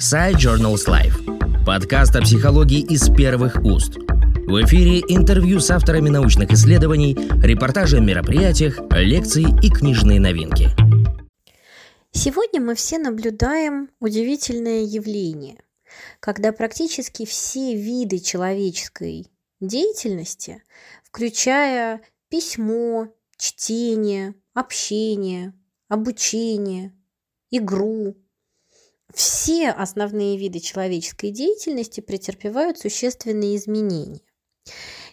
Side Journals Life. Подкаст о психологии из первых уст. В эфире интервью с авторами научных исследований, репортажи о мероприятиях, лекции и книжные новинки. Сегодня мы все наблюдаем удивительное явление, когда практически все виды человеческой деятельности, включая письмо, чтение, общение, обучение, игру, все основные виды человеческой деятельности претерпевают существенные изменения.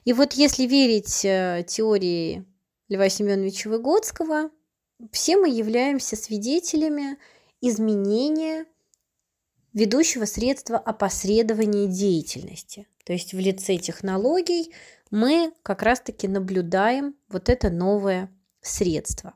И вот если верить э, теории Льва Семеновича Выгодского, все мы являемся свидетелями изменения ведущего средства опосредования деятельности. То есть в лице технологий мы как раз-таки наблюдаем вот это новое средство.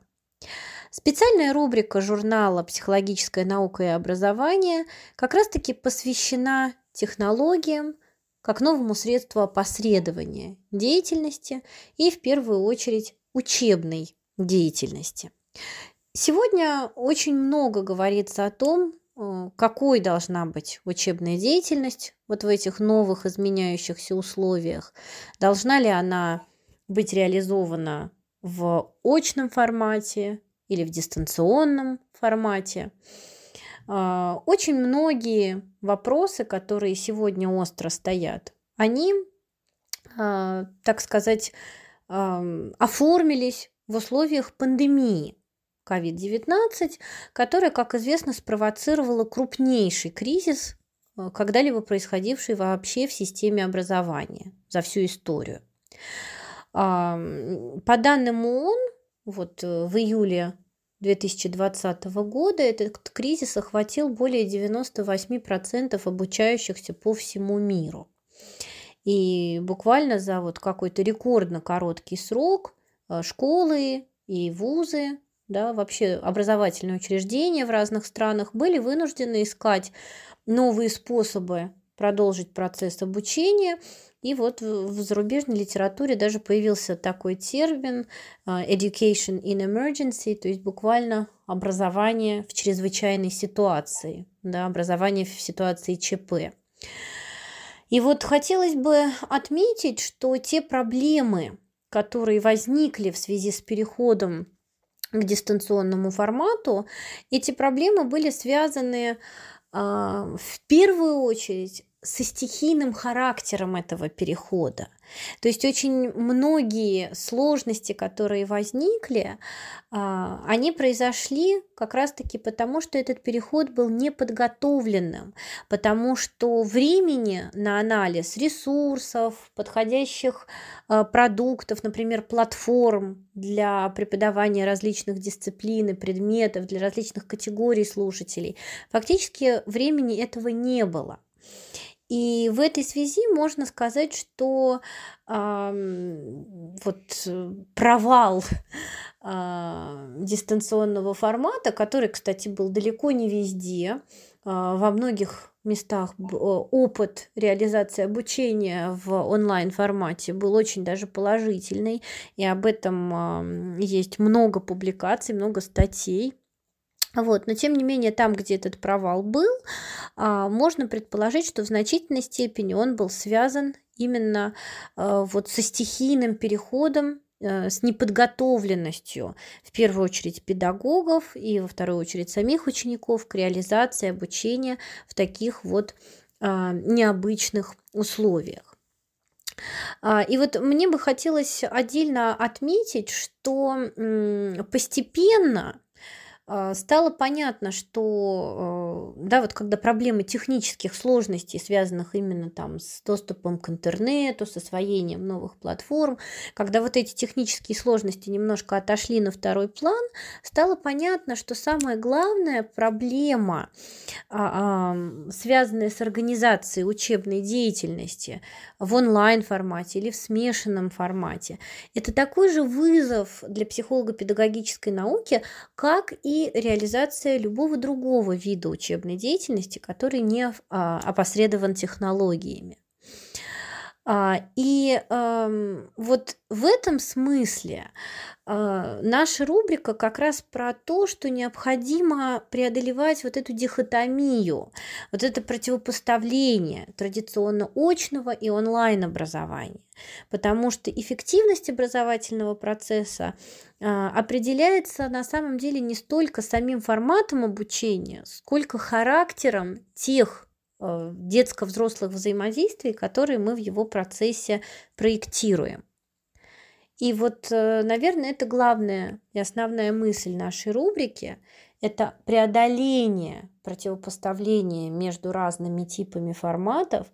Специальная рубрика журнала «Психологическая наука и образование» как раз-таки посвящена технологиям как новому средству опосредования деятельности и в первую очередь учебной деятельности. Сегодня очень много говорится о том, э, какой должна быть учебная деятельность вот в этих новых изменяющихся условиях. Должна ли она быть реализована в очном формате или в дистанционном формате. А, очень многие вопросы, которые сегодня остро стоят, они, а, так сказать, оформились в условиях пандемии COVID-19, которая, как известно, спровоцировала крупнейший кризис, а, когда-либо происходивший вообще в системе образования за всю историю. По данным ООН, вот э, в июле 2020 года этот кризис охватил более 98% обучающихся по всему миру. И буквально за вот какой-то рекордно короткий срок э, школы и вузы, да, вообще образовательные учреждения в разных странах были вынуждены искать новые способы продолжить процесс обучения и вот в зарубежной литературе даже появился такой термин а, education in emergency, то есть буквально образование в чрезвычайной ситуации, да, образование в ситуации ЧП. И вот хотелось бы отметить, что те проблемы, которые возникли в связи с переходом к дистанционному формату, эти проблемы были связаны в первую очередь со стихийным характером этого перехода. То есть очень многие сложности, которые возникли, а, они произошли как раз-таки потому, что этот переход был неподготовленным, потому что времени на анализ ресурсов, подходящих а, продуктов, например, платформ для преподавания различных дисциплин и предметов, для различных категорий слушателей, фактически времени этого не было. И в этой связи можно сказать, что э, вот провал э, дистанционного формата, который, кстати, был далеко не везде, э, во многих местах опыт реализации обучения в онлайн формате был очень даже положительный, и об этом есть много публикаций, много статей. Вот, но тем не менее, там, где этот провал был, а, можно предположить, что в значительной степени он был связан именно а, вот со стихийным переходом э, с неподготовленностью, в первую очередь педагогов и во вторую очередь самих учеников к реализации обучения в таких вот а, необычных условиях. И вот мне бы хотелось отдельно отметить, что постепенно стало понятно, что, э, да, вот когда проблемы технических сложностей, связанных именно там с доступом к интернету, с освоением новых платформ, когда вот эти технические сложности немножко отошли на второй план, стало понятно, что самая главная проблема, а, связанная с организацией учебной деятельности в онлайн-формате или в смешанном формате, это такой же вызов для психолого-педагогической науки, как и и реализация любого другого вида учебной деятельности, который не а, опосредован технологиями. А, и эм, вот в этом смысле э, наша рубрика как раз про то, что необходимо преодолевать вот эту дихотомию, вот это противопоставление традиционно очного и онлайн образования. Потому что эффективность образовательного процесса э, определяется на самом деле не столько самим форматом обучения, сколько характером тех детско-взрослых взаимодействий, которые мы в его процессе проектируем. И вот, э, наверное, это главная и основная мысль нашей рубрики – это преодоление противопоставления между разными типами форматов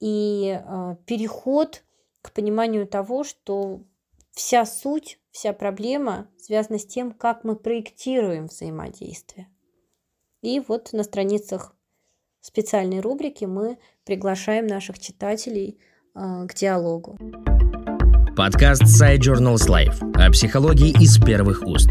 и э, переход к пониманию того, что вся суть, вся проблема связана с тем, как мы проектируем взаимодействие. И вот на страницах специальной рубрике мы приглашаем наших читателей э, к диалогу. Подкаст Side Journals Life о психологии из первых уст.